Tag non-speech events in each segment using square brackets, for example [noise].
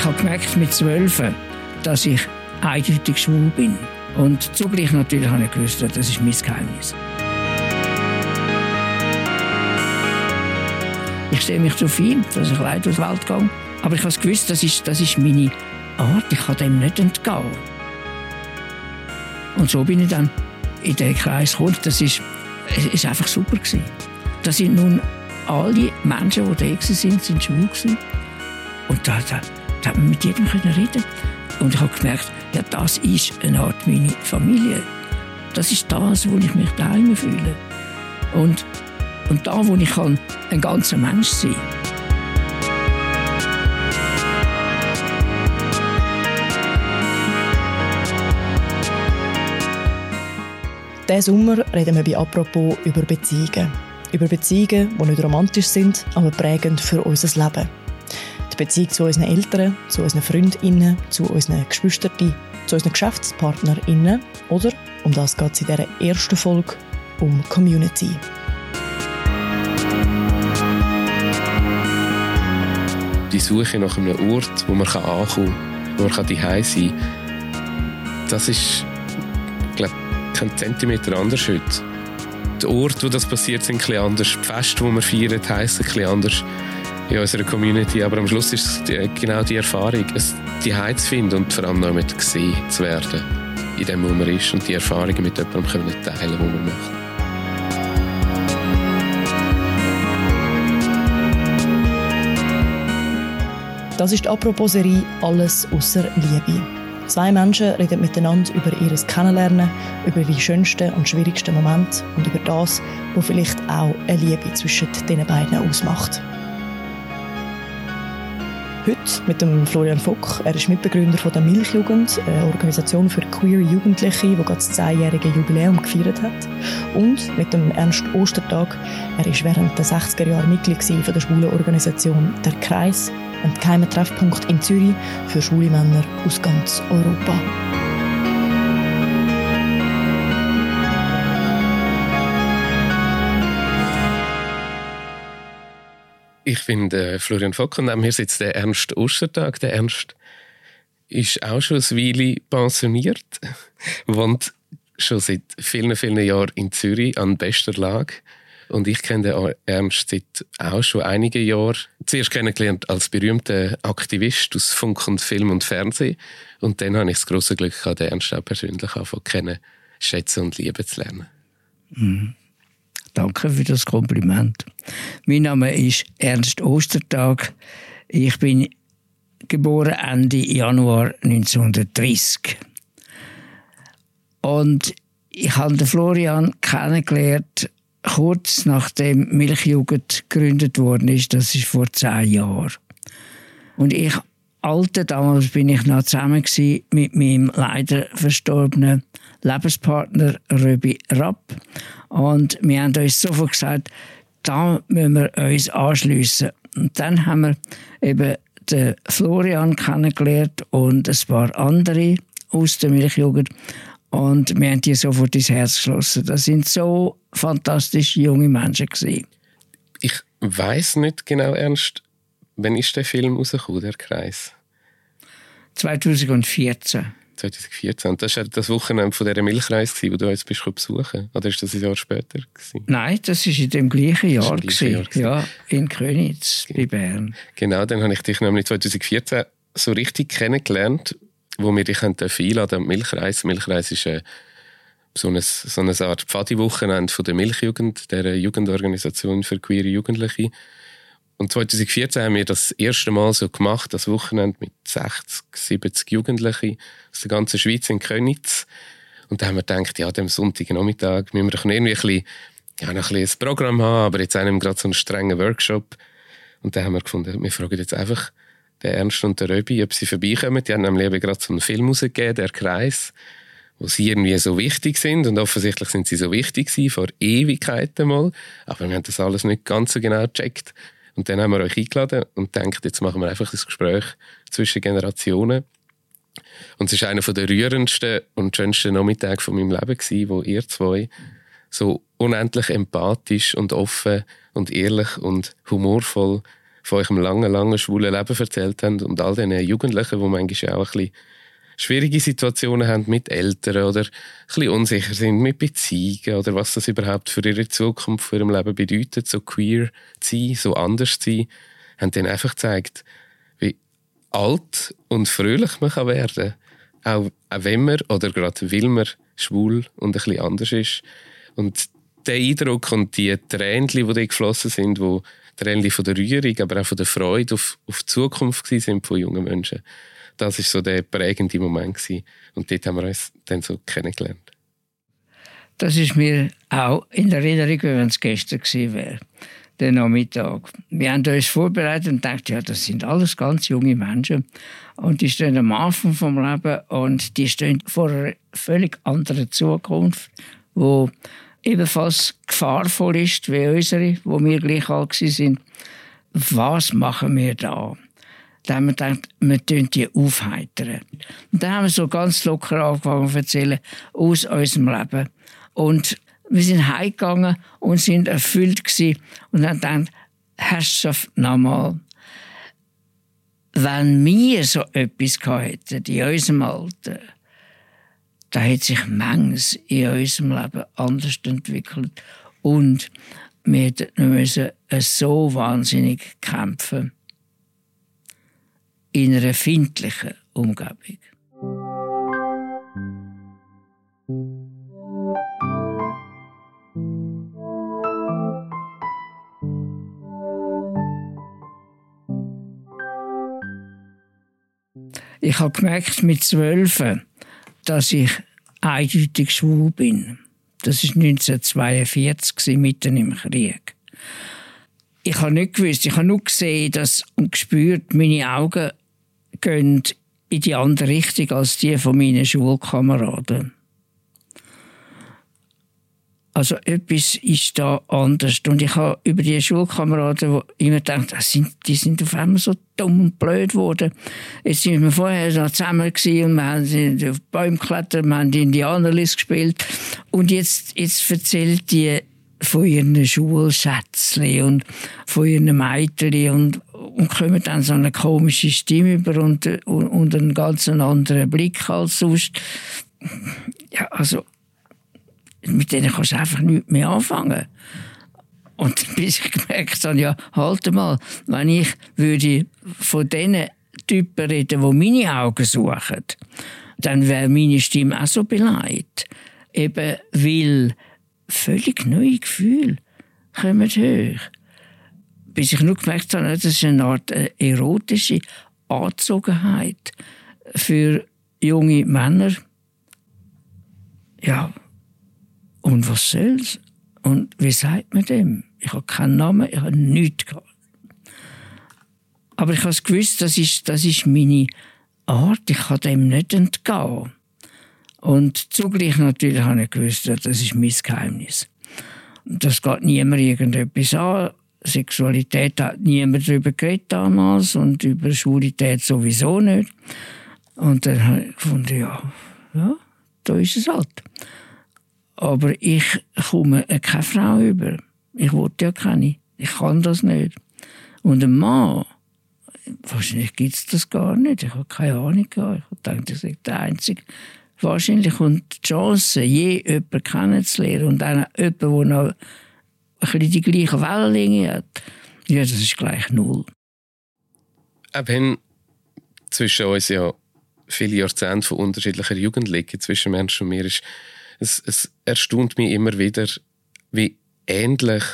ich habe gemerkt mit zwölf, dass ich eindeutig schwul bin. Und zugleich natürlich habe ich gewusst, das ist mein Geheimnis. Ich sehe mich zu viel, dass ich leid durch die Welt gehe. Aber ich habe gewusst, das ist, das ist meine Art. Ich kann dem nicht entgehen. Und so bin ich dann in den Kreis gekommen. Das ist, ist einfach super gewesen. Das sind nun alle Menschen, die da sind, sind schwul gewesen. Und da, da, da hat man mit jedem reden Und ich habe gemerkt, ja, das ist eine Art meine Familie. Das ist das, wo ich mich daheim fühle. Und, und da, wo ich kann, ein ganzer Mensch sein kann. Diesen Sommer reden wir bei «Apropos» über Beziehungen. Über Beziehungen, die nicht romantisch sind, aber prägend für unser Leben. Beziehung zu unseren Eltern, zu unseren Freundinnen, zu unseren Geschwistern, zu unseren GeschäftspartnerInnen oder, um das geht es in dieser ersten Folge, um Community. Die Suche nach einem Ort, wo man ankommen kann, wo man daheim sein kann, das ist keinen Zentimeter anders heute. Die Orte, wo das passiert, sind ein anders. Die Feste, die wir feiern, heissen ein anders in unserer Community. Aber am Schluss ist es die, genau die Erfahrung, es die zu finden und vor allem noch mit gesehen zu werden, in dem, wo man ist und die Erfahrungen mit jemandem können teilen, die man macht. Das ist die Apropos-Serie «Alles außer Liebe». Zwei Menschen reden miteinander über ihr Kennenlernen, über die schönsten und schwierigsten Momente und über das, was vielleicht auch eine Liebe zwischen den beiden ausmacht. Heute mit dem Florian Fock. Er ist Mitbegründer von der Milchjugend, eine Organisation für queer Jugendliche, die gerade das zehnjährige Jubiläum gefeiert hat. Und mit dem Ernst Ostertag. Er ist während der 60er Jahre Mitglied von der schwulen Organisation «Der Kreis», ein geheimer Treffpunkt in Zürich für schwule Männer aus ganz Europa. Ich bin der Florian Fock und neben mir sitzt der Ernst Ostertag. Der Ernst ist auch schon ein Weile pensioniert, [laughs] wohnt schon seit vielen, vielen Jahren in Zürich an bester Lage und ich kenne den Ernst seit auch schon einigen Jahren. Zuerst kennengelernt als berühmter Aktivist aus Funk und Film und Fernsehen. Und dann habe ich das große Glück gehabt, den Ernst auch persönlich kennen, schätzen und lieben zu lernen. Mhm. Danke für das Kompliment. Mein Name ist Ernst Ostertag. Ich bin geboren Ende Januar 1930. Und ich habe Florian kennengelernt kurz nachdem Milchjugend gegründet worden ist, das ist vor zehn Jahren. Und ich, alte damals bin ich noch zusammen mit meinem leider verstorbenen Lebenspartner Röbi Rapp. Und wir haben uns sofort gesagt, da müssen wir uns anschliessen. Und dann haben wir eben den Florian kennengelernt und ein paar andere aus der Milchjugend. Und wir haben die sofort ins Herz geschlossen. Das sind so fantastische junge Menschen. Gewesen. Ich weiß nicht genau ernst, wann ist der Film rausgekommen, der Kreis? 2014. 2014. Und das war das Wochenende von dieser Milchreis, wo du jetzt bist besuchen Oder ist das ein Jahr später? Gewesen? Nein, das war in dem gleichen Jahr. Im gleichen Jahr ja, in Königs, genau. bei Bern. Genau, dann habe ich dich nämlich 2014 so richtig kennengelernt wo wir dich einladen Milchreis. Milchreis ist äh, so, eine, so eine Art Pfadi-Wochenende von der Milchjugend, der Jugendorganisation für queere Jugendliche. Und 2014 haben wir das erste Mal so gemacht, das Wochenende mit 60, 70 Jugendlichen aus der ganzen Schweiz in Könitz. Und da haben wir gedacht, ja, am Sonntagnachmittag müssen wir doch irgendwie ein bisschen, ja, noch ein, bisschen ein Programm haben, aber jetzt wir gerade so einen strengen Workshop. Und da haben wir gefunden, wir fragen jetzt einfach der Ernst und der Röbi, ob sie vorbeikommen. Die haben nämlich eben gerade so einen Film rausgegeben, «Der Kreis», wo sie irgendwie so wichtig sind und offensichtlich sind sie so wichtig gewesen, vor Ewigkeiten mal, aber wir haben das alles nicht ganz so genau gecheckt. Und dann haben wir euch eingeladen und denkt, jetzt machen wir einfach das Gespräch zwischen Generationen. Und es war einer der rührendsten und schönsten Nachmittage von meinem Leben gewesen, wo ihr zwei so unendlich empathisch und offen und ehrlich und humorvoll von eurem langen, langen schwulen Leben erzählt habt und all diesen Jugendlichen, die manchmal auch ein bisschen schwierige Situationen haben mit Eltern oder ein bisschen unsicher sind mit Beziehungen oder was das überhaupt für ihre Zukunft, für ihrem Leben bedeutet, so queer zu sein, so anders zu sein, haben denen einfach gezeigt, wie alt und fröhlich man kann werden kann. Auch, wenn man oder gerade weil man schwul und ein bisschen anders ist. Und der Eindruck und die Tränen, die da geflossen sind, die Tränen von der Rührung, aber auch von der Freude auf, auf die Zukunft sind von jungen Menschen, das ist so der prägende Moment gewesen. Und dort haben wir uns dann so kennengelernt. Das ist mir auch in der Erinnerung, wenn es gestern gewesen wäre, der Nachmittag. Wir haben uns vorbereitet und gedacht, ja, das sind alles ganz junge Menschen. Und die stehen am Anfang vom Leben und die stehen vor einer völlig anderen Zukunft, wo ebenfalls gefahrvoll ist wie unsere, wo wir gleich alt sind. Was machen wir da? Da haben wir gedacht, wir tun die aufheitern. Und dann haben wir so ganz locker angefangen zu erzählen aus unserem Leben. Und wir sind heimgegangen und sind erfüllt gewesen und haben gedacht, Herrschaft, nochmal. Wenn wir so etwas hätten in unserem Alter, da hätte sich manches in unserem Leben anders entwickelt. Und wir müssen so wahnsinnig kämpfen in einer findlichen Umgebung. Ich habe gemerkt mit zwölf, dass ich eindeutig schwul bin. Das ist 1942 mitten im Krieg. Ich habe nicht gewusst, ich habe nur gesehen dass, und gespürt, meine Augen gehen in die andere Richtung als die von meinen Schulkameraden. Also etwas ist da anders. Und ich habe über die Schulkameraden immer gedacht, die sind auf einmal so dumm und blöd geworden. Jetzt sind wir vorher noch zusammen und wir haben auf Bäume geklettert, wir haben Indianerlist gespielt. Und jetzt, jetzt erzählt die von ihren Schulschätzchen und von ihren Mädchen und, und kommen dann so eine komische Stimme über und, und, und einen ganz anderen Blick als sonst. Ja, also mit denen kannst du einfach nichts mehr anfangen. Und [laughs] bis ich gemerkt habe, ja, halt mal, wenn ich würde von diesen Typen reden, die meine Augen suchen, dann wäre meine Stimme auch so beleidigt. Eben weil völlig neue Gefühle kommen hoch. Bis ich nur gemerkt habe, das ist eine Art äh, erotische Anzogenheit für junge Männer. Ja, und was soll's? Und wie sagt man dem? Ich habe keinen Namen, ich habe nichts gehabt. Aber ich habe gewusst, das ist, das ist meine Art, ich kann dem nicht entgehen. Und zugleich natürlich habe ich gewusst, das ist mein Geheimnis. Das geht niemand irgendetwas an. Sexualität hat niemand darüber geredet damals und über Schwulität sowieso nicht. Und dann habe ich gefunden, ja, ja, da ist es halt. Aber ich komme keine Frau über. Ich wollte ja keine. Ich kann das nicht. Und ein Mann, wahrscheinlich gibt es das gar nicht. Ich habe keine Ahnung. Ich habe gedacht, ich sei der Einzige. Wahrscheinlich kommt die Chance, je jemanden kennenzulernen und dann jemanden, der noch ein die gleiche Wellenlänge hat, ja, das ist gleich null. Wenn zwischen uns ja viele Jahrzehnte von unterschiedlicher Jugend liegen, zwischen Menschen und mir, ist es, es erstaunt mich immer wieder, wie ähnlich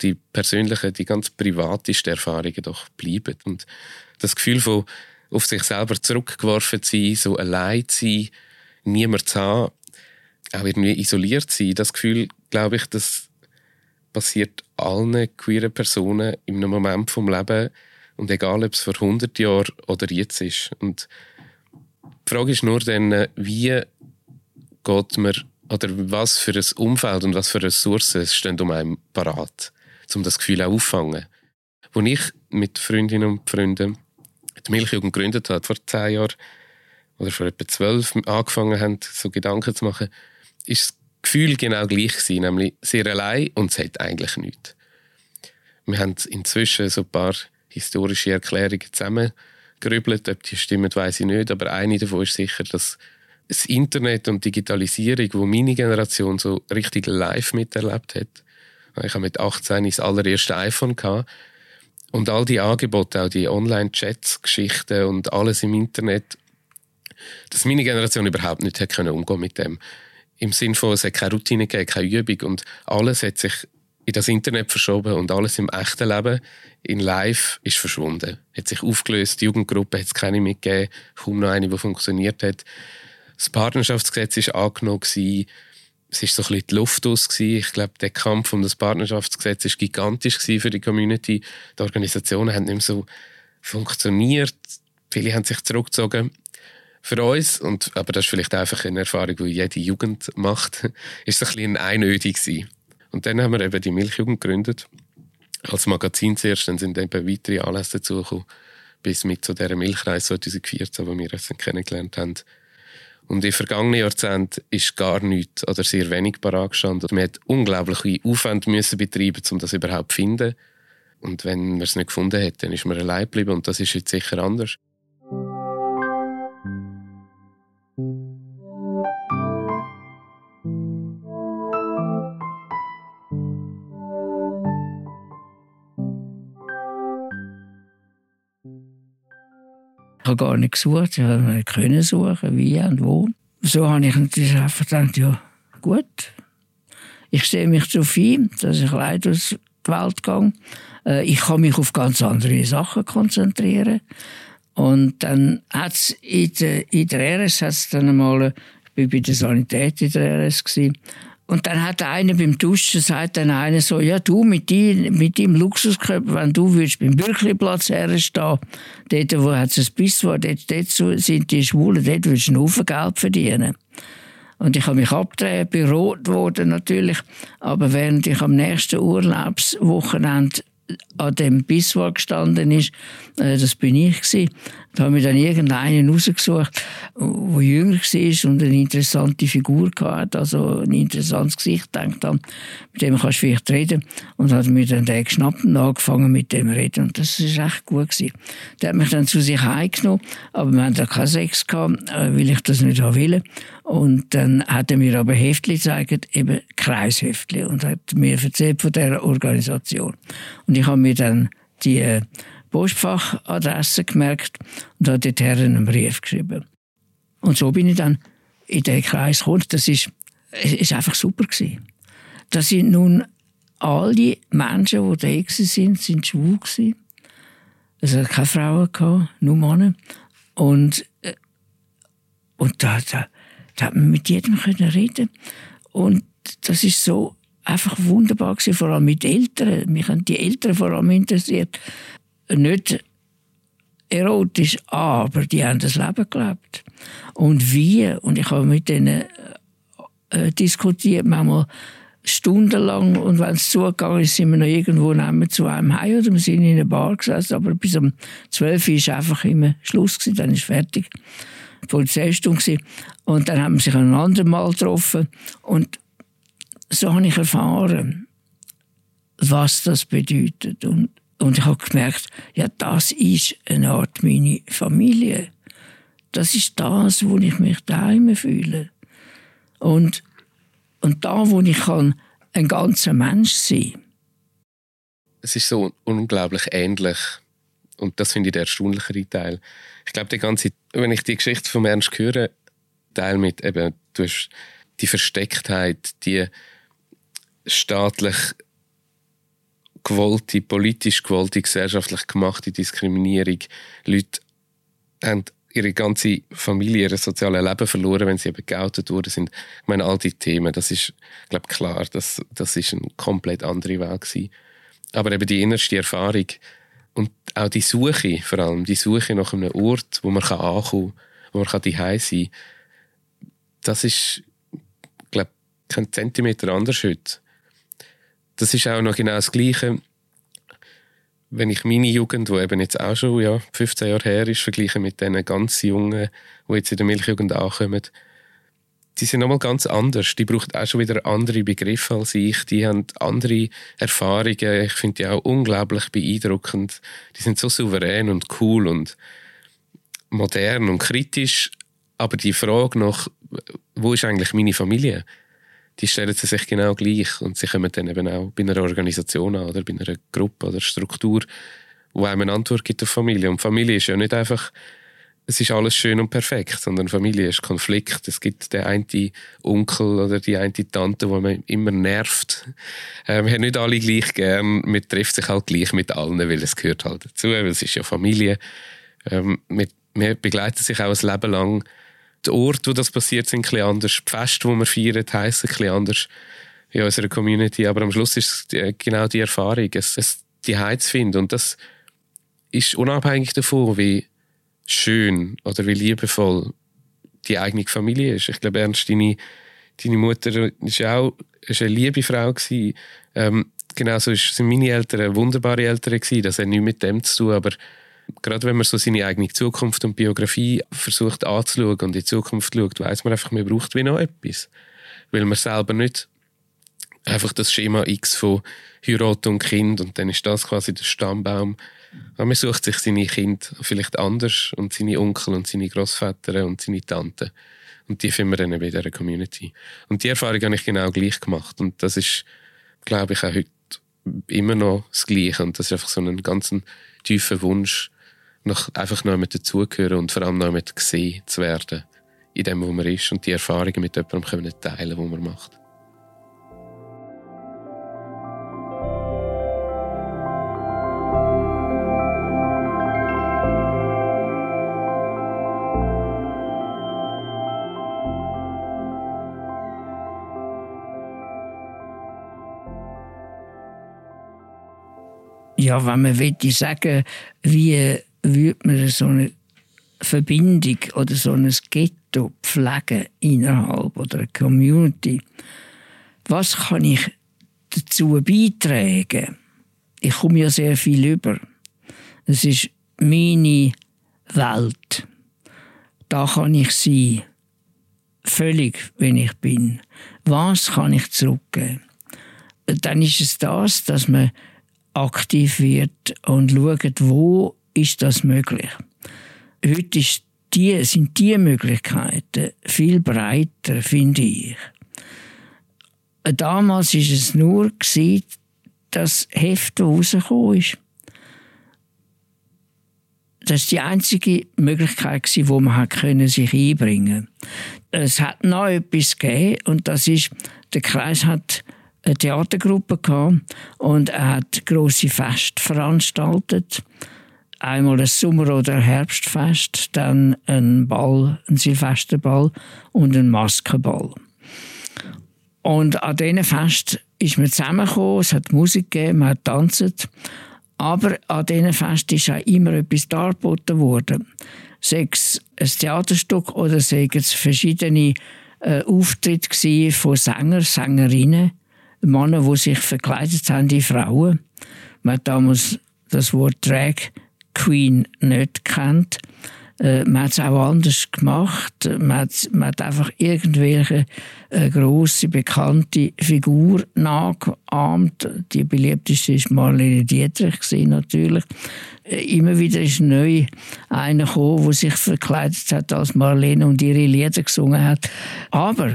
die persönlichen, die ganz privatesten Erfahrungen doch bleiben. Und das Gefühl von auf sich selber zurückgeworfen zu sein, so allein zu sein, niemand zu haben, auch irgendwie isoliert sein, das Gefühl, glaube ich, das passiert allen queeren Personen in einem Moment vom Leben und egal, ob es vor 100 Jahren oder jetzt ist. Und die Frage ist nur dann, wie geht man oder was für ein Umfeld und was für Ressourcen stehen um einen parat, um das Gefühl auch auffangen. Als ich mit Freundinnen und Freunden die Milchjugend gegründet habe, vor zehn Jahren oder vor etwa zwölf angefangen haben, so Gedanken zu machen, ist das Gefühl genau gleich gewesen, nämlich sehr allein und es hat eigentlich nichts. Wir haben inzwischen so ein paar historische Erklärungen zusammengerübelt. Ob die stimmen, weiß ich nicht. Aber eine davon ist sicher, dass das Internet und Digitalisierung, wo meine Generation so richtig live miterlebt hat. Ich habe mit 18 das allererste iPhone gehabt. Und all die Angebote, auch die Online-Chats, Geschichten und alles im Internet, dass meine Generation überhaupt nicht hat können umgehen mit dem. Im Sinne von, es hat keine Routine gegeben, keine Übung und alles hat sich in das Internet verschoben und alles im echten Leben in Live ist verschwunden. Hat sich aufgelöst, die Jugendgruppe hat es keine mehr gegeben, kaum noch eine, die funktioniert hat. Das Partnerschaftsgesetz ist angenommen. Es ist so ein bisschen die Luft aus. Ich glaube, der Kampf um das Partnerschaftsgesetz ist gigantisch für die Community. Die Organisationen haben nicht mehr so funktioniert. Viele haben sich zurückgezogen. Für uns, und, aber das ist vielleicht einfach eine Erfahrung, die jede Jugend macht, [laughs] ist es ein bisschen einödig gewesen. Und dann haben wir eben die Milchjugend gegründet. Als Magazin zuerst, dann sind eben weitere Anlässe dazugekommen, bis mit zu dieser Milchreise 2014, wo wir uns kennengelernt haben. Und im vergangenen Jahrzehnt ist gar nichts oder sehr wenig parat gestanden. Man hat unglaubliche Aufwand müssen betreiben, um das überhaupt zu finden. Und wenn man es nicht gefunden hat, dann ist man allein geblieben. Und das ist jetzt sicher anders. Habe gar nicht gesucht, ich habe nicht können suchen, wie und wo. So habe ich natürlich einfach gedacht, ja, gut. Ich stehe mich zu viel, dass ich leider durch die Welt gehe. Äh, ich kann mich auf ganz andere Sachen konzentrieren. Und dann hat es in der, in der RS hat's dann einmal, ich war bei der Sanität in der RS, gewesen, und dann hat einer beim Duschen sagt dann einer so, ja du mit, die, mit deinem Luxuskörper, wenn du würdest beim Bürkliplatz herstehen, dort wo es ein Biss war, dort, dort sind die Schwulen, dort würdest du einen Haufen Geld verdienen. Und ich habe mich abgedreht, bin rot geworden natürlich, aber während ich am nächsten Urlaubswochenende an dem Bisswar gestanden ist, äh, das bin ich gewesen. Da haben wir dann irgendeinen rausgesucht, der jünger war und eine interessante Figur hatte, also ein interessantes Gesicht, denkt an, mit dem kannst du vielleicht reden. Und hat mir dann den geschnappt und angefangen mit dem reden. Und das ist echt gut gewesen. Der hat mich dann zu sich heimgenommen, aber wir hatten keinen Sex gehabt, äh, weil ich das nicht haben will. Und dann hat er mir aber Heftli gezeigt, eben Kreisheftli, und hat mir erzählt von dieser Organisation. Und ich habe mir dann die äh, Postfachadresse gemerkt und habe dort einen Brief geschrieben. Und so bin ich dann in den Kreis gekommen. Das ist, ist einfach super gewesen. Das sind nun alle Menschen, die da sind, sind schwul gewesen. Es hat keine Frauen gehabt, nur Männer. Und, äh, und da, da, da hat man mit jedem können reden. Und das ist so einfach wunderbar gewesen, vor allem mit Eltern. Mich haben die Eltern vor allem interessiert nicht erotisch, aber die haben das Leben gelebt. Und wie, und ich habe mit denen äh, diskutiert, manchmal stundenlang und wenn es zugegangen ist, sind wir noch irgendwo zu einem Heim oder wir sind in einer Bar gesessen, aber bis um 12 Uhr war einfach immer Schluss, gewesen, dann ist fertig. Die Polizeistunde. Und dann haben wir sich ein anderes Mal getroffen und so habe ich erfahren, was das bedeutet und und ich habe gemerkt, ja, das ist eine Art meine Familie. Das ist das, wo ich mich daheim fühle. Und, und da, wo ich kann, ein ganzer Mensch sein Es ist so unglaublich ähnlich. Und das finde ich der erstaunlichere Teil. Ich glaube, die ganze, wenn ich die Geschichte von Ernst höre, Teil mit eben, du hast die Verstecktheit, die staatlich gewollte, politisch gewollte, gesellschaftlich gemachte Diskriminierung. Leute haben ihre ganze Familie, ihr soziales Leben verloren, wenn sie eben geoutet worden sind. Ich meine, all die Themen, das ist, glaube klar, das, das ist eine komplett andere Welt gewesen. Aber eben die innerste Erfahrung und auch die Suche, vor allem die Suche nach einem Ort, wo man ankommen kann, wo man daheim sein kann, das ist, glaube kein Zentimeter anders heute das ist auch noch genau das Gleiche, wenn ich meine Jugend, die eben jetzt auch schon ja, 15 Jahre her ist, vergleiche mit den ganz Jungen, die jetzt in der Milchjugend ankommen. die sind nochmal ganz anders. Die braucht auch schon wieder andere Begriffe als ich. Die haben andere Erfahrungen. Ich finde die auch unglaublich beeindruckend. Die sind so souverän und cool und modern und kritisch. Aber die Frage nach, wo ist eigentlich meine Familie? Die stellen sie sich genau gleich. Und sie kommen dann eben auch bei einer Organisation an oder bei einer Gruppe oder Struktur, wo einem eine Antwort gibt auf Familie. Und Familie ist ja nicht einfach es ist alles schön und perfekt, sondern Familie ist Konflikt. Es gibt den einen Onkel oder die eine Tante, die man immer nervt. Äh, wir haben nicht alle gleich gern, man trifft sich halt gleich mit allen, weil es gehört halt dazu, weil es ist ja Familie. Ähm, wir, wir begleiten sich auch ein Leben lang. Die Orte, wo das passiert, sind ein anders. Die Feste, die wir feiern, heissen ein anders in unserer Community. Aber am Schluss ist es genau die Erfahrung, es, es die Heiz finden. Und das ist unabhängig davon, wie schön oder wie liebevoll die eigene Familie ist. Ich glaube, Ernst, deine, deine Mutter war auch ist eine liebe Frau. Ähm, genauso sind meine Eltern wunderbare Eltern. Gewesen. Das hat nichts mit dem zu tun, aber gerade wenn man so seine eigene Zukunft und Biografie versucht anzuschauen und in die Zukunft schaut, weiß man einfach, man braucht wie noch etwas. Weil man selber nicht einfach das Schema X von Heirat und Kind und dann ist das quasi der Stammbaum aber man sucht sich seine Kinder vielleicht anders und seine Onkel und seine Großväter und seine Tanten. Und die finden wir dann bei dieser Community. Und die Erfahrung habe ich genau gleich gemacht. Und das ist, glaube ich, auch heute immer noch das Gleiche. Und das ist einfach so ein ganz tiefer Wunsch, noch einfach noch mit dazugehören und vor allem noch mit gesehen zu werden in dem, wo man ist und die Erfahrungen mit jemandem können teilen, wo man macht. Ja, wenn man will sagen, wie würde man so eine Verbindung oder so ein Ghetto pflegen innerhalb oder eine Community, was kann ich dazu beitragen? Ich komme ja sehr viel über. Es ist meine Welt. Da kann ich sein. Völlig, wenn ich bin. Was kann ich zurückgeben? Dann ist es das, dass man aktiv wird und schaut, wo ist das möglich. Heute ist die, sind die Möglichkeiten viel breiter, finde ich. Damals war es nur, das Heft, das rausgekommen ist. Das war die einzige Möglichkeit, wo man sich einbringen konnte. Es hat noch etwas gegeben, und das ist, der Kreis hat eine Theatergruppe gehabt und er hat große Feste veranstaltet. Einmal ein Sommer- oder Herbstfest, dann ein Ball, ein Silvesterball und ein Maskenball. Und an diesen Fest ist man zusammengekommen, es hat Musik gegeben, man hat tanzt. Aber an diesen Fest ist auch immer etwas dargeboten worden. Sei es ein Theaterstück oder sei verschiedene äh, Auftritte von Sänger, Sängerinnen Männer, die sich verkleidet haben, die Frauen. Man hat damals das Wort Drag Queen nicht kennt. Äh, man hat es auch anders gemacht. Man hat, man hat einfach irgendwelche äh, grosse, bekannte Figur nachgeahmt. Die beliebteste war Marlene Dietrich, natürlich. Äh, immer wieder ist neu einer gekommen, der sich verkleidet hat als Marlene und ihre Lieder gesungen hat. Aber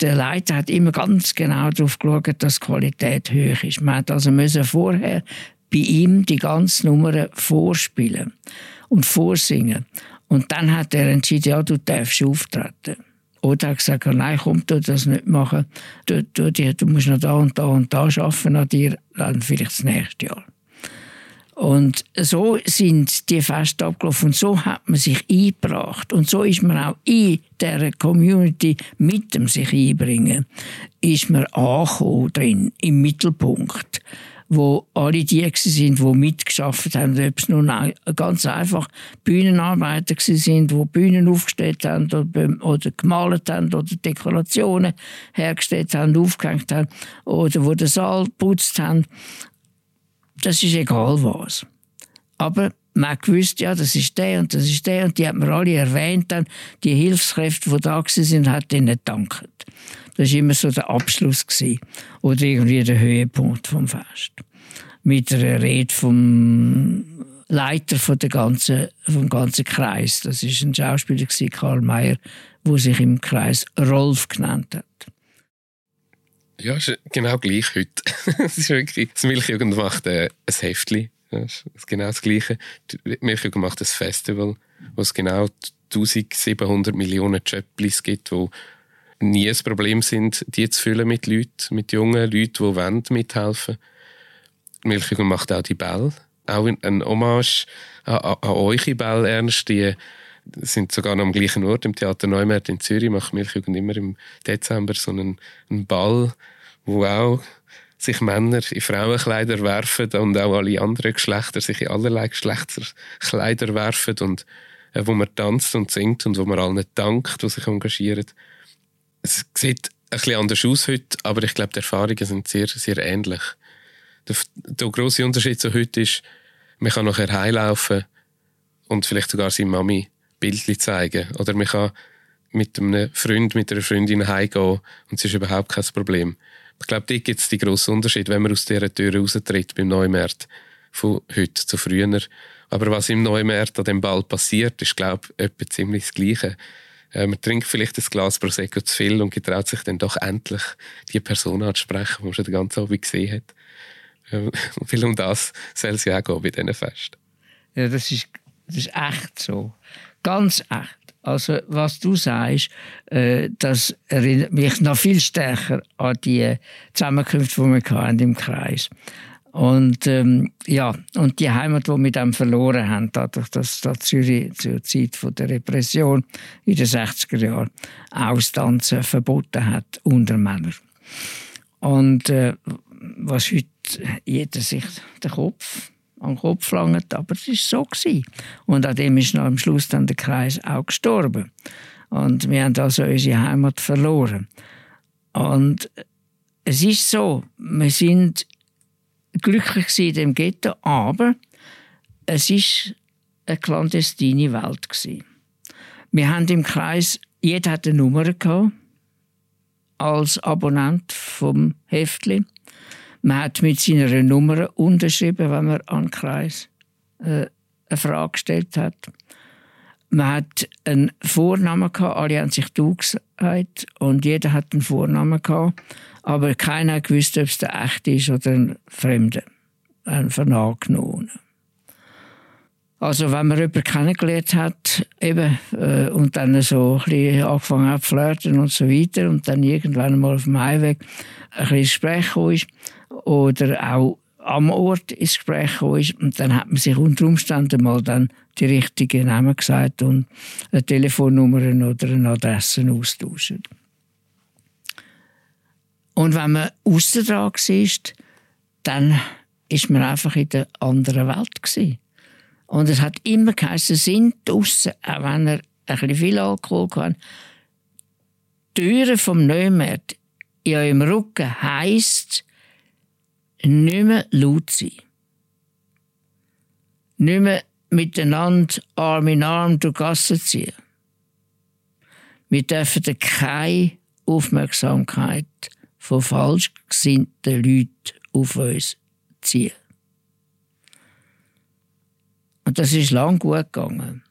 der Leiter hat immer ganz genau darauf geschaut, dass die Qualität hoch ist. Man hat also müssen vorher bei ihm die ganze Nummer vorspielen und vorsingen. Und dann hat er entschieden, ja, du darfst auftreten. Oder er hat gesagt, nein, komm, du das nicht machen. Du, du, du musst noch da und da und da arbeiten an dir, dann vielleicht das nächste Jahr. Und so sind die Feste abgelaufen und so hat man sich eingebracht. Und so ist man auch in der Community mit dem sich einbringen, ist man angekommen drin, im Mittelpunkt wo alle die sind, die mitgeschafft haben, ob es nun ganz einfach Bühnenarbeiter sind, die Bühnen aufgestellt haben oder, gemalt haben oder Dekorationen hergestellt haben, aufgehängt haben oder wo den Saal putzt haben das ist egal was. Aber man gewusst, ja, das ist der und das ist der und die hat man alle erwähnt dann. Die Hilfskräfte, die da sind, hat ihnen gedankt. Das war immer so der Abschluss gewesen. oder irgendwie der Höhepunkt vom Fest. Mit einer Rede vom Leiter von der ganzen, vom ganzen Kreis. Das ist ein Schauspieler gewesen, Karl Mayer, wo sich im Kreis Rolf genannt hat. Ja, ist genau gleich heute. [laughs] es ist wirklich, das Milchjugend macht äh, ein Heftchen. Das ist genau das Gleiche. Die Milchjugend macht ein Festival, wo es genau 1700 Millionen Chöpplis gibt, wo nie ein Problem sind, die zu füllen mit Leuten, mit jungen Leuten, die wollen mithelfen Die Milchjugend macht auch die Bälle. Auch ein Hommage an, an, an eure Bälle, Ernst. Die sind sogar noch am gleichen Ort, im Theater Neumärt in Zürich, macht Milchjugend immer im Dezember so einen, einen Ball, wo auch sich Männer in Frauenkleider werfen und auch alle anderen Geschlechter sich in allerlei Geschlechterkleider werfen und äh, wo man tanzt und singt und wo man allen dankt, die sich engagieren. Es sieht ein bisschen anders aus heute, aber ich glaube, die Erfahrungen sind sehr, sehr ähnlich. Der, der grosse Unterschied zu heute ist, man kann nachher heimlaufen und vielleicht sogar seine Mami Bildchen zeigen. Oder man kann mit einem Freund, mit einer Freundin heimgehen und es ist überhaupt kein Problem. Ich glaube, da gibt es die grossen Unterschied, wenn man aus dieser Tür raustritt beim Neumärt von heute zu früher. Aber was im Neumärt an dem Ball passiert, ist, glaube ich, etwa ziemlich das Gleiche. Äh, man trinkt vielleicht ein Glas Prosecco zu viel und getraut sich dann doch endlich, die Person anzusprechen, die man schon den ganzen Abend gesehen hat. [laughs] Äh, und um das soll es ja auch gehen bei diesen Festen. Ja, das ist, das ist echt so. Ganz echt. Also was du sagst, äh, das erinnert mich noch viel stärker an die Zusammenkünfte, die wir hatten im Kreis. Und ähm, ja, und die Heimat, die wir dann verloren haben, dadurch, dass da Zürich zur Zeit von der Repression in den 60er Jahren Austanzen verboten hat unter Männern. Und äh, was heute jeder sich den Kopf an den Kopf langt, aber es ist so gewesen. Und an dem ist am Schluss dann der Kreis auch gestorben. Und wir haben also unsere Heimat verloren. Und es ist so, wir sind glücklich in dem Ghetto, aber es ist eine clandestine Welt gewesen. Wir haben im Kreis, jeder hat eine Nummer gehabt, als Abonnent vom Heftli. Man hat mit seiner Nummer unterschrieben, wenn man an den Kreis äh, eine Frage gestellt hat. Man hat einen Vornamen gehabt, alle haben sich du gesagt und jeder hat einen Vornamen gehabt, aber keiner wusste, ob es der echte ist oder ein Fremder, ein Vernagenomen. Also wenn man jemanden kennengelernt hat eben, äh, und dann so ein bisschen angefangen hat zu flirten und so weiter und dann irgendwann mal auf dem Heimweg ein bisschen Gespräch kam, oder auch am Ort ins Gespräch gekommen ist. Und dann hat man sich unter Umständen mal dann die richtigen Namen gesagt und eine Telefonnummer oder eine Adresse austauscht. Und wenn man außen dran war, dann ist man einfach in der anderen Welt gewesen. Und es hat immer geheißen, sind draussen, auch wenn er ein viel Alkohol hatte. Die Türen vom Neumarkt in eurem Rücken heisst, nicht mehr laut sein. Nicht mehr miteinander Arm in Arm durch Gassen ziehen. Wir dürfen keine Aufmerksamkeit von falsch gesinnten Leuten auf uns ziehen. Und das ist lang gut gegangen.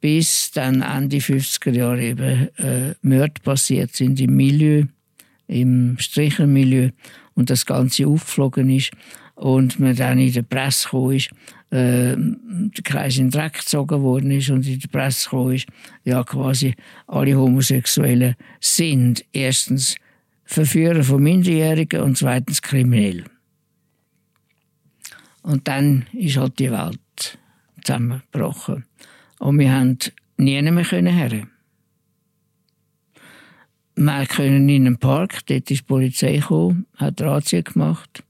Bis dann Ende 50er Jahre eben äh, Mörder passiert sind im Milieu im Strichermilieu und das Ganze aufgeflogen ist und man dann in der Presse gekommen ist, äh, der Kreis in den Dreck gezogen worden ist und in der Presse gekommen ist, ja quasi alle Homosexuellen sind erstens Verführer von Minderjährigen und zweitens kriminell. Und dann ist halt die Welt zusammengebrochen. Und wir haben nie mehr her. Wir können in einen Park, dort ist die Polizei gekommen, hat Razzia gemacht.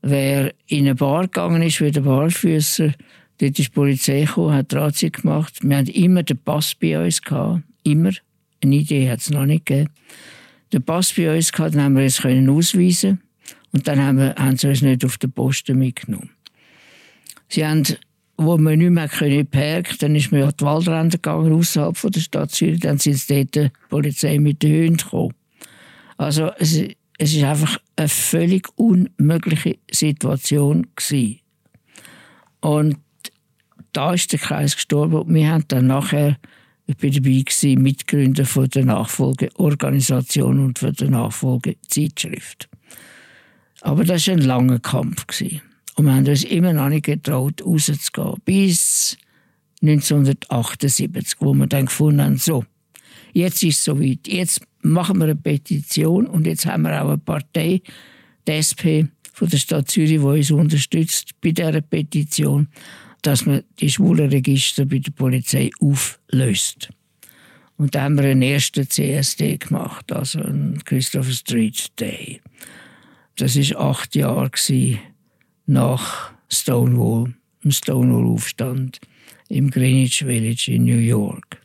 Wer in eine Bar gegangen ist, wie der Barfüßer, dort ist die Polizei gekommen, hat Razzia gemacht. Wir hatten immer den Pass bei uns gehabt. Immer. Eine Idee hat es noch nicht gegeben. Den Pass bei uns gehabt, dann haben wir es können ausweisen und dann haben, wir, haben sie uns nicht auf den Posten mitgenommen. Sie haben, wo man nicht mehr können parken dann ist man an die Waldränder gegangen, außerhalb von der Stadt Zürich. Dann sind dort die Polizei mit den Hunden gekommen. Also es, es ist einfach eine völlig unmögliche Situation gewesen. Und da ist der Kreis gestorben und wir haben dann nachher ich bin dabei gewesen, Mitgründer von der Nachfolgeorganisation und von der Nachfolgezeitschrift. Aber das war ein langer Kampf. Gewesen. Und wir haben uns immer noch nicht getraut, rauszugehen. Bis 1978, wo wir dann gefunden haben, so, jetzt ist es soweit. Jetzt machen wir eine Petition und jetzt haben wir auch eine Partei, die SP von der Stadt Zürich, die uns unterstützt bei dieser Petition dass man die Schwulenregister bei der Polizei auflöst. Und da haben wir einen ersten CSD gemacht, also einen Christopher Street Day. Das war acht Jahre nach Stonewall, dem Stonewall-Aufstand im Greenwich Village in New York,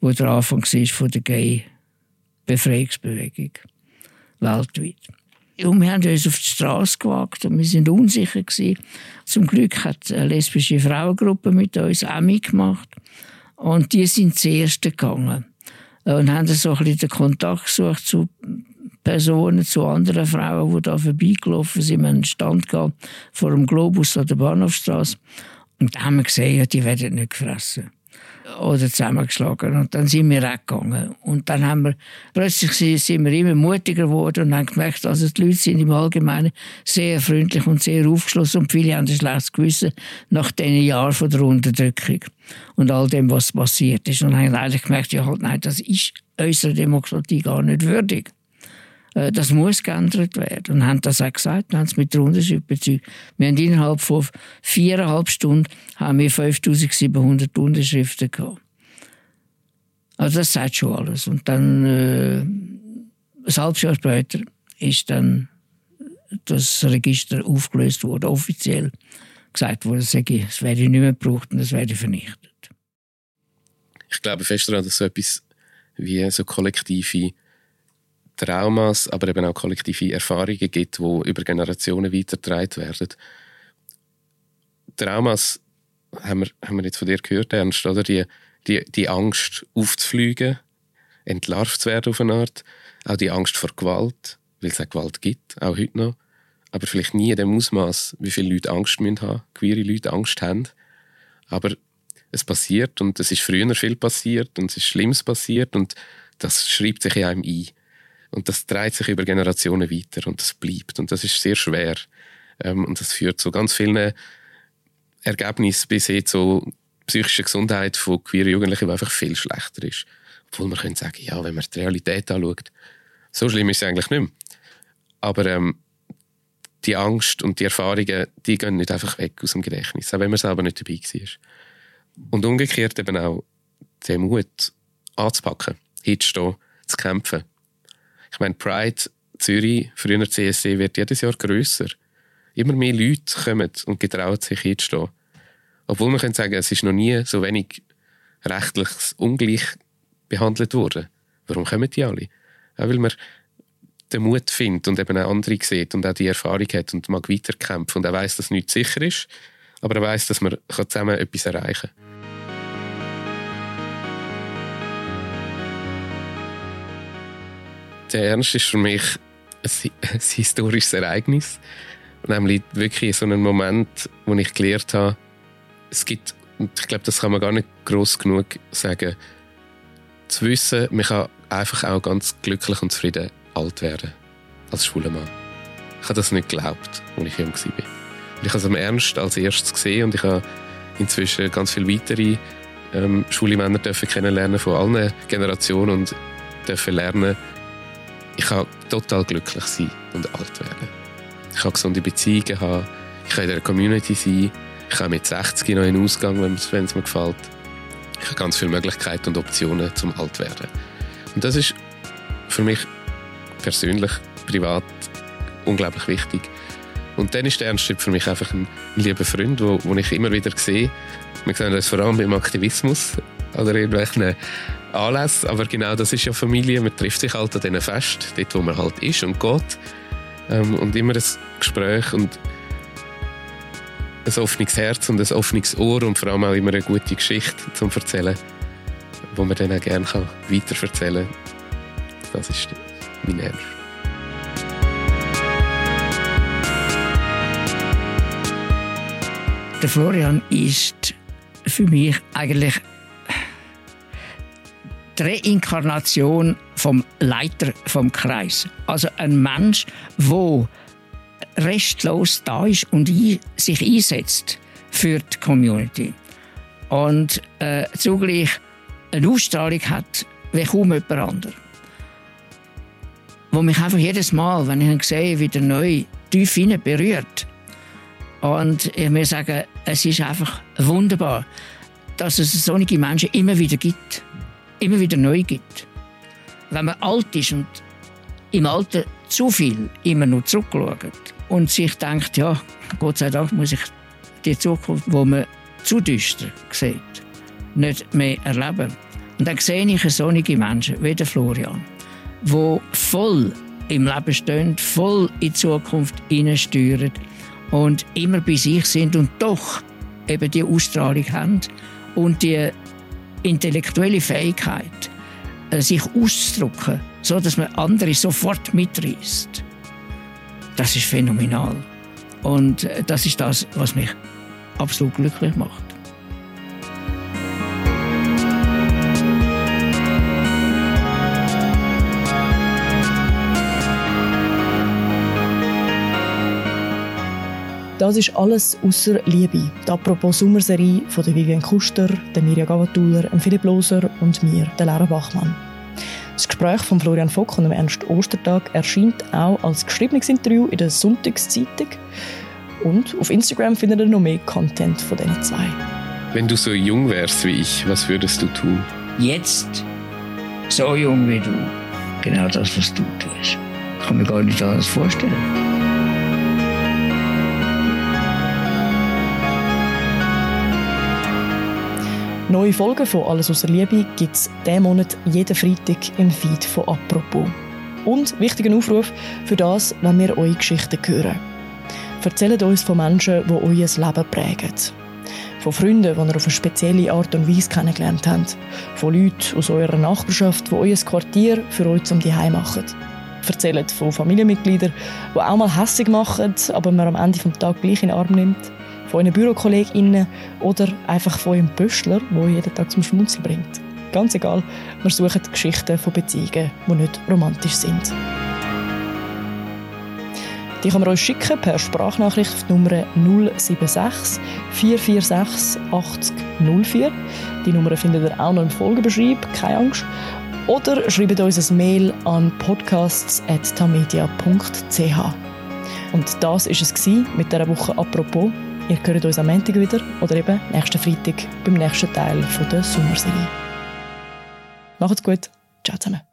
wo der Anfang war von der Gay-Befreiungsbewegung weltweit. Und wir haben uns auf die Straße gewagt und wir sind unsicher gewesen. Zum Glück hat eine lesbische Frauengruppe mit uns auch mitgemacht. Und die sind zuerst gegangen und haben so ein bisschen den Kontakt gesucht zu Personen, zu anderen Frauen, die da vorbeigelaufen sind. Wir einen Stand gehabt vor dem Globus an der Bahnhofstraße. Und da haben wir gesehen, die werden nicht gefressen oder zusammengeschlagen. Und dann sind wir weggegangen. Und dann haben wir, plötzlich sind wir immer mutiger geworden und haben gemerkt, also die Leute sind im Allgemeinen sehr freundlich und sehr aufgeschlossen und viele haben ein schlechtes Gewissen nach diesen Jahren von der Unterdrückung und all dem, was passiert ist. Und haben eigentlich gemerkt, ja halt, nein, das ist unserer Demokratie gar nicht würdig. Äh, das muss geändert werden. Und haben das auch gesagt, haben es mit der Unterschrift bezeugt. Wir haben innerhalb von viereinhalb Stunden haben wir 5700 Unterschriften gehabt. Also das sagt schon alles. Und dann, äh, ein halbes Jahr später, ist dann das Register aufgelöst worden, offiziell gesagt wurde, es werde nicht mehr gebraucht und es werde vernichtet. Ich glaube fest daran, dass so etwas wie so kollektive Traumas, aber eben auch kollektive Erfahrungen gibt, die über Generationen weitergetragen werden. Traumas haben wir, haben wir jetzt von dir gehört, Ernst, oder? Die, die, die Angst aufzufliegen, entlarvt zu werden auf eine Art, auch die Angst vor Gewalt, weil es auch Gewalt gibt, auch heute noch, aber vielleicht nie in dem Ausmaß, wie viele Leute Angst müssen haben, queere Leute Angst haben. Aber es passiert und es ist früher viel passiert und es ist Schlimmes passiert und das schreibt sich in einem ein. Und das dreht sich über Generationen weiter und das bleibt. Und das ist sehr schwer. Ähm, und das führt zu ganz vielen Ergebnissen bis hin zu psychischer Gesundheit von queeren Jugendlichen, die einfach viel schlechter ist. Obwohl man könnte sagen, ja, wenn man die Realität anschaut, so schlimm ist es eigentlich nicht mehr. Aber ähm, die Angst und die Erfahrungen, die gehen nicht einfach weg aus dem Gedächtnis, auch wenn man selber nicht dabei war. Und umgekehrt eben auch den Mut anzupacken, hinzustehen, zu kämpfen, ich meine, Pride Zürich, früher CSC, wird jedes Jahr grösser. Immer mehr Leute kommen und getrauen sich hinzustehen. Obwohl man kann sagen, es ist noch nie so wenig rechtlich ungleich behandelt worden. Warum kommen die alle? Auch weil man den Mut findet und eben auch andere sieht und auch die Erfahrung hat und mag weiterkämpfen und er weiß, dass nichts sicher ist, aber er weiß, dass man zusammen etwas erreichen kann. Der Ernst ist für mich ein, [laughs] historisches Ereignis. Nämlich wirklich so einen Moment, wo ich gelernt habe, es gibt, und ich glaube, das kann man gar nicht groß genug sagen, zu wissen, man kann einfach auch ganz glücklich und zufrieden alt werden. Als schwuler Mann. Ich habe das nicht geglaubt, als ich jung war. Und ich habe es am Ernst als erstes gesehen und ich habe inzwischen ganz viele weitere ähm, schwule Männer kennenlernen von allen Generationen und dürfen lernen, ich kann total glücklich sein und alt werden. Ich kann gesunde Beziehungen haben, ich kann in der Community sein, ich kann mit 60 noch in den Ausgang, wenn es mir gefällt. Ich habe ganz viele Möglichkeiten und Optionen zum alt werden. Und das ist für mich persönlich, privat unglaublich wichtig. Und dann ist der Ernst für mich einfach ein, lieber Freund, wo ich immer wieder sehe. Wir sehen das vor allem beim Aktivismus oder irgendwelchen Anlässe. Aber genau das ist ja Familie. Man trifft sich halt an diesen Fest, dort wo man halt ist und geht. Ähm, und immer ein Gespräch. Und ein offenes Herz und ein offenes Ohr und vor allem auch immer eine gute Geschichte zum Erzählen, wo man dann auch gerne weiterverzählen kann. Das ist mein Ernst. Der Florian ist für mich eigentlich die Reinkarnation vom Leiter vom Kreis. Also ein Mensch, der restlos da ist und sich einsetzt für die Community. Und äh, zugleich eine Ausstrahlung hat wie kaum jemand anderer. Wo mich einfach jedes Mal, wenn ich ihn sehe, wieder neu tief hinein berührt. Und ich muss sagen, es ist einfach wunderbar, dass es solche Menschen immer wieder gibt. Immer wieder neu gibt. Wenn man alt ist und im Alter zu viel immer nur zurückschaut und sich denkt, ja, Gott sei Dank muss ich die Zukunft, wo man zu düster sieht, nicht mehr erleben. Und dann sehe ich solche Menschen wie der Florian, die voll im Leben stehen, voll in die Zukunft hineinsteuern und immer bei sich sind und doch eben die Ausstrahlung haben und die intellektuelle Fähigkeit, äh, sich auszudrücken, so dass man andere sofort mitreißt. Das ist phänomenal. Und äh, das ist das, was mich absolut glücklich macht. Das ist alles außer Liebe. Die Apropos Sommerserie von der Vivian Kuster, der Mirja Gavatuller, Philipp Loser und mir, der Lara Bachmann. Das Gespräch von Florian Fock und dem Ernst Ostertag erscheint auch als geschriebenes Interview in der Sonntagszeitung. Und auf Instagram findet ihr noch mehr Content von diesen zwei. Wenn du so jung wärst wie ich, was würdest du tun? Jetzt, so jung wie du, genau das, was du tust. Ich kann mir gar nicht anders vorstellen. Neue Folgen von Alles außer Liebe gibt es diesen Monat jeden Freitag im Feed von «Apropos». Und wichtiger Aufruf für das, wenn wir eure Geschichten hören. Erzählt uns von Menschen, die euer Leben prägen. Von Freunden, die ihr auf eine spezielle Art und Weise kennengelernt habt. Von Leuten aus eurer Nachbarschaft, die euer Quartier für euch zum Zuhause machen. Erzählt von Familienmitgliedern, die auch mal hässig machen, aber man am Ende des Tages gleich in den Arm nimmt von euren BürokollegInnen oder einfach von eurem Pöstler, der jeden Tag zum Schmunzeln bringt. Ganz egal, wir suchen Geschichten von Beziehungen, die nicht romantisch sind. Die kann man euch schicken per Sprachnachricht auf die Nummer 076 446 80 04. Die Nummer findet ihr auch noch im Folgebeschreib, keine Angst. Oder schreibt uns ein Mail an podcasts.tamedia.ch. Und das war es mit dieser Woche «Apropos». Ihr hört uns am Montag wieder oder eben nächsten Freitag beim nächsten Teil der Sommerserie. Macht's gut. Ciao zusammen.